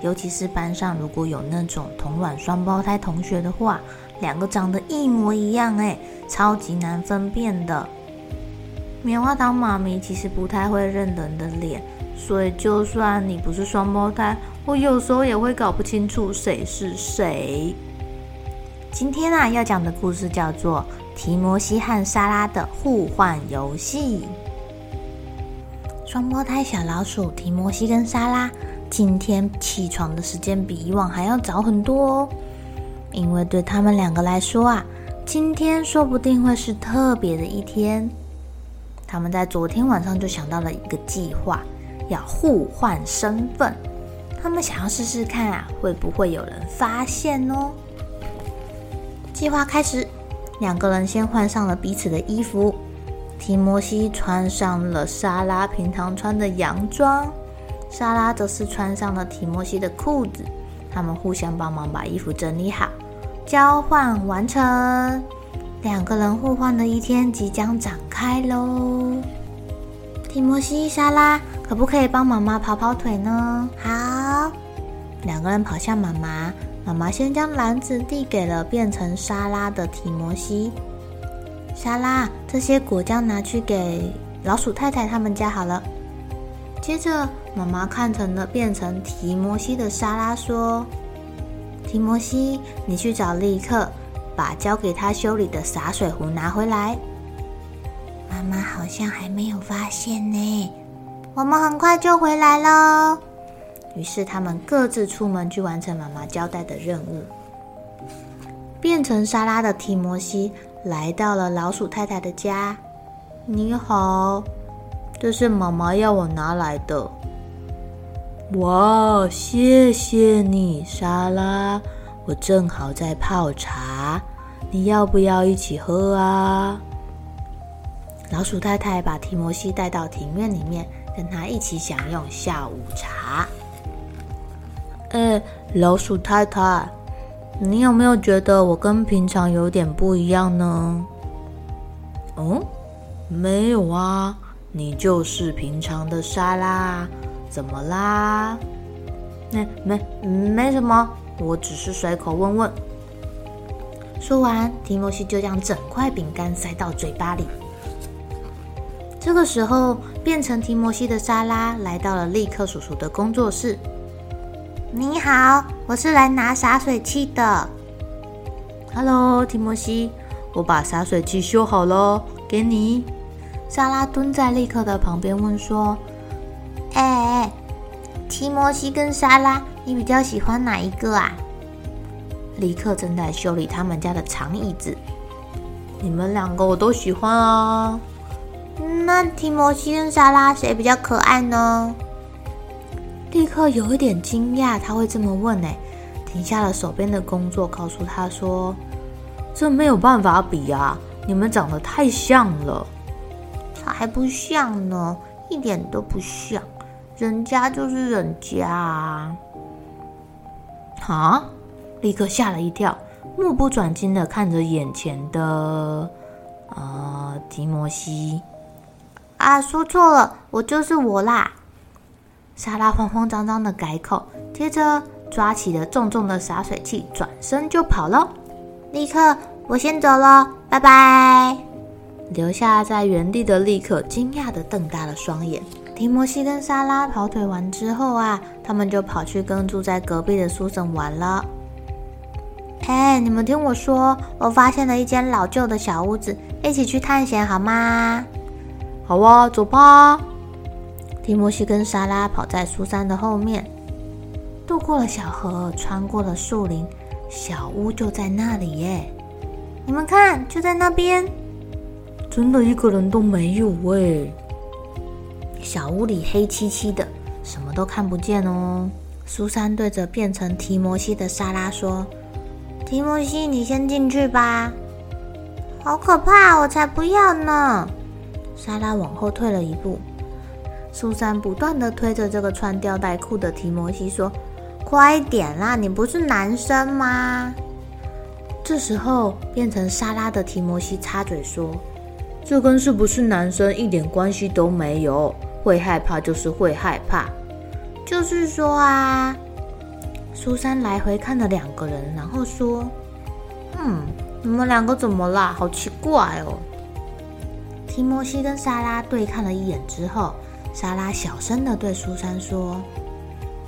尤其是班上如果有那种同卵双胞胎同学的话，两个长得一模一样，哎，超级难分辨的。棉花糖妈咪其实不太会认人的脸，所以就算你不是双胞胎，我有时候也会搞不清楚谁是谁。今天啊，要讲的故事叫做《提摩西和莎拉的互换游戏》。双胞胎小老鼠提摩西跟莎拉。今天起床的时间比以往还要早很多哦，因为对他们两个来说啊，今天说不定会是特别的一天。他们在昨天晚上就想到了一个计划，要互换身份。他们想要试试看啊，会不会有人发现哦？计划开始，两个人先换上了彼此的衣服。提摩西穿上了莎拉平常穿的洋装。莎拉则是穿上了提摩西的裤子，他们互相帮忙把衣服整理好，交换完成。两个人互换的一天即将展开喽！提摩西、莎拉，可不可以帮妈妈跑跑腿呢？好，两个人跑向妈妈，妈妈先将篮子递给了变成莎拉的提摩西。莎拉，这些果酱拿去给老鼠太太他们家好了。接着。妈妈看成了变成提摩西的莎拉说：“提摩西，你去找利克，把交给他修理的洒水壶拿回来。”妈妈好像还没有发现呢，我们很快就回来喽。于是他们各自出门去完成妈妈交代的任务。变成莎拉的提摩西来到了老鼠太太的家。“你好，这是妈妈要我拿来的。”哇，谢谢你，莎拉。我正好在泡茶，你要不要一起喝啊？老鼠太太把提摩西带到庭院里面，跟他一起享用下午茶。哎，老鼠太太，你有没有觉得我跟平常有点不一样呢？嗯，没有啊，你就是平常的莎拉。怎么啦？没没没什么，我只是随口问问。说完，提摩西就将整块饼干塞到嘴巴里。这个时候，变成提摩西的莎拉来到了利克叔叔的工作室。你好，我是来拿洒水器的。Hello，提摩西，我把洒水器修好了，给你。莎拉蹲在利克的旁边问说。哎哎，提摩西跟莎拉，你比较喜欢哪一个啊？利克正在修理他们家的长椅子。你们两个我都喜欢啊。那提摩西跟莎拉谁比较可爱呢？利克有一点惊讶，他会这么问呢，停下了手边的工作，告诉他说：“这没有办法比啊，你们长得太像了。”才不像呢，一点都不像。人家就是人家啊！啊！利克吓了一跳，目不转睛的看着眼前的呃提摩西。啊，说错了，我就是我啦！莎拉慌慌张张的改口，接着抓起了重重的洒水器，转身就跑了。立刻，我先走了，拜拜！留下在原地的立刻惊讶的瞪大了双眼。提摩西跟莎拉跑腿完之后啊，他们就跑去跟住在隔壁的苏珊玩了。哎，你们听我说，我发现了一间老旧的小屋子，一起去探险好吗？好啊，走吧。提摩西跟莎拉跑在苏珊的后面，渡过了小河，穿过了树林，小屋就在那里耶。你们看，就在那边，真的一个人都没有哎。小屋里黑漆漆的，什么都看不见哦。苏珊对着变成提摩西的莎拉说：“提摩西，你先进去吧。”好可怕，我才不要呢！莎拉往后退了一步。苏珊不断地推着这个穿吊带裤的提摩西说：“快点啦，你不是男生吗？”这时候，变成莎拉的提摩西插嘴说：“这跟是不是男生一点关系都没有。”会害怕就是会害怕，就是说啊，苏珊来回看了两个人，然后说：“嗯，你们两个怎么啦？好奇怪哦。”提摩西跟莎拉对看了一眼之后，莎拉小声的对苏珊说：“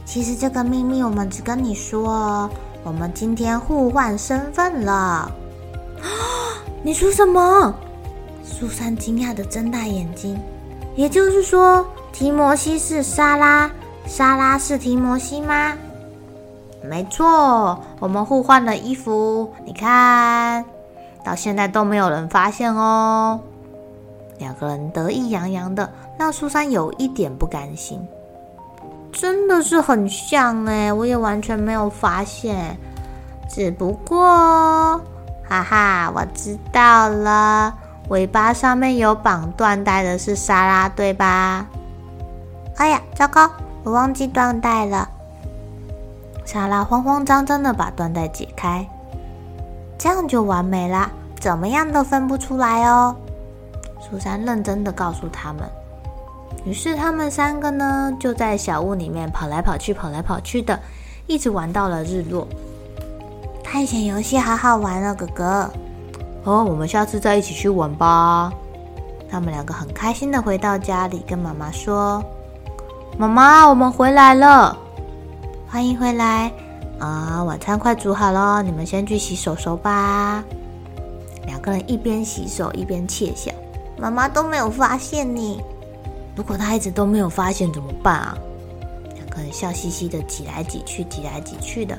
其实这个秘密我们只跟你说哦，我们今天互换身份了。”啊，你说什么？苏珊惊讶的睁大眼睛。也就是说，提摩西是莎拉，莎拉是提摩西吗？没错，我们互换了衣服。你看，到现在都没有人发现哦。两个人得意洋洋的，让苏珊有一点不甘心。真的是很像哎，我也完全没有发现。只不过，哈哈，我知道了。尾巴上面有绑缎带的是莎拉，对吧？哎呀，糟糕，我忘记缎带了。莎拉慌慌张张的把缎带解开，这样就完美啦，怎么样都分不出来哦。苏珊认真的告诉他们。于是他们三个呢，就在小屋里面跑来跑去，跑来跑去的，一直玩到了日落。探险游戏好好玩哦，哥哥。哦，我们下次再一起去玩吧。他们两个很开心的回到家里，跟妈妈说：“妈妈，我们回来了，欢迎回来啊！晚餐快煮好了，你们先去洗手手吧。”两个人一边洗手一边窃笑：“妈妈都没有发现你。如果她一直都没有发现怎么办啊？”两个人笑嘻嘻的挤来挤去，挤来挤去的。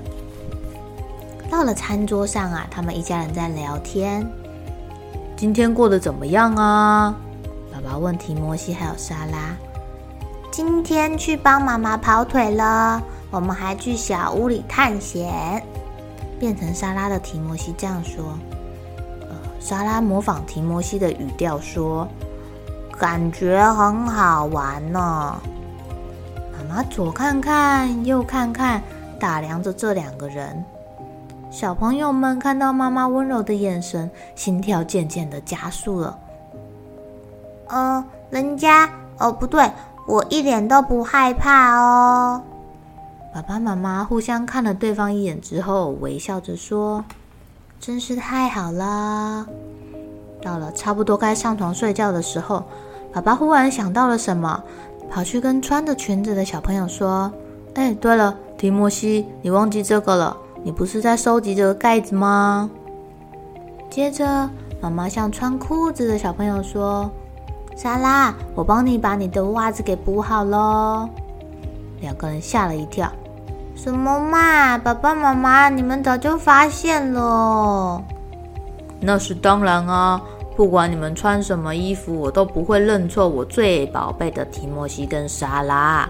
到了餐桌上啊，他们一家人在聊天。今天过得怎么样啊？爸爸问提摩西还有莎拉。今天去帮妈妈跑腿了，我们还去小屋里探险。变成莎拉的提摩西这样说。呃，莎拉模仿提摩西的语调说：“感觉很好玩呢。”妈妈左看看右看看，打量着这两个人。小朋友们看到妈妈温柔的眼神，心跳渐渐的加速了。呃，人家哦，不对，我一点都不害怕哦。爸爸妈妈互相看了对方一眼之后，微笑着说：“真是太好了。”到了差不多该上床睡觉的时候，爸爸忽然想到了什么，跑去跟穿着裙子的小朋友说：“哎，对了，提摩西，你忘记这个了。”你不是在收集这个盖子吗？接着，妈妈向穿裤子的小朋友说：“莎拉，我帮你把你的袜子给补好喽。”两个人吓了一跳：“什么嘛？爸爸妈妈，你们早就发现了。”那是当然啊！不管你们穿什么衣服，我都不会认错我最宝贝的提莫西跟莎拉。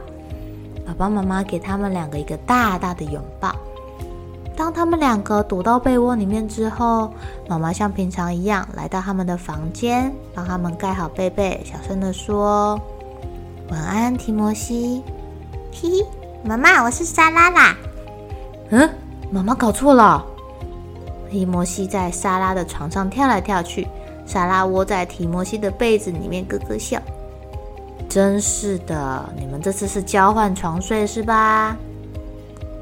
爸爸妈妈给他们两个一个大大的拥抱。当他们两个躲到被窝里面之后，妈妈像平常一样来到他们的房间，帮他们盖好被被，小声的说：“晚安，提摩西。”“嘿嘿，妈妈，我是莎拉啦。”“嗯，妈妈搞错了。”提摩西在莎拉的床上跳来跳去，莎拉窝在提摩西的被子里面咯咯笑。“真是的，你们这次是交换床睡是吧？”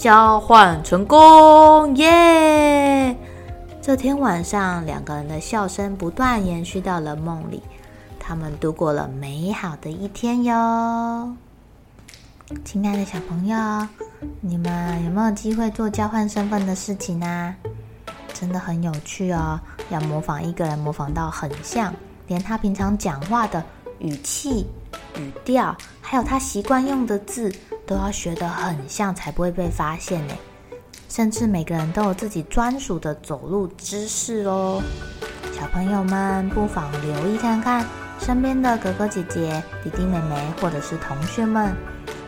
交换成功，耶！这天晚上，两个人的笑声不断延续到了梦里。他们度过了美好的一天哟。亲爱的小朋友，你们有没有机会做交换身份的事情呢？真的很有趣哦，要模仿一个人，模仿到很像，连他平常讲话的语气、语调，还有他习惯用的字，都要学得很像，才不会被发现呢。甚至每个人都有自己专属的走路姿势哦。小朋友们不妨留意看看身边的哥哥姐姐、弟弟妹妹，或者是同学们。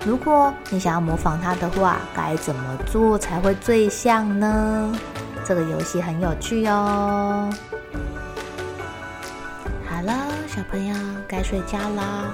如果你想要模仿他的话，该怎么做才会最像呢？这个游戏很有趣哦。好了，小朋友该睡觉了，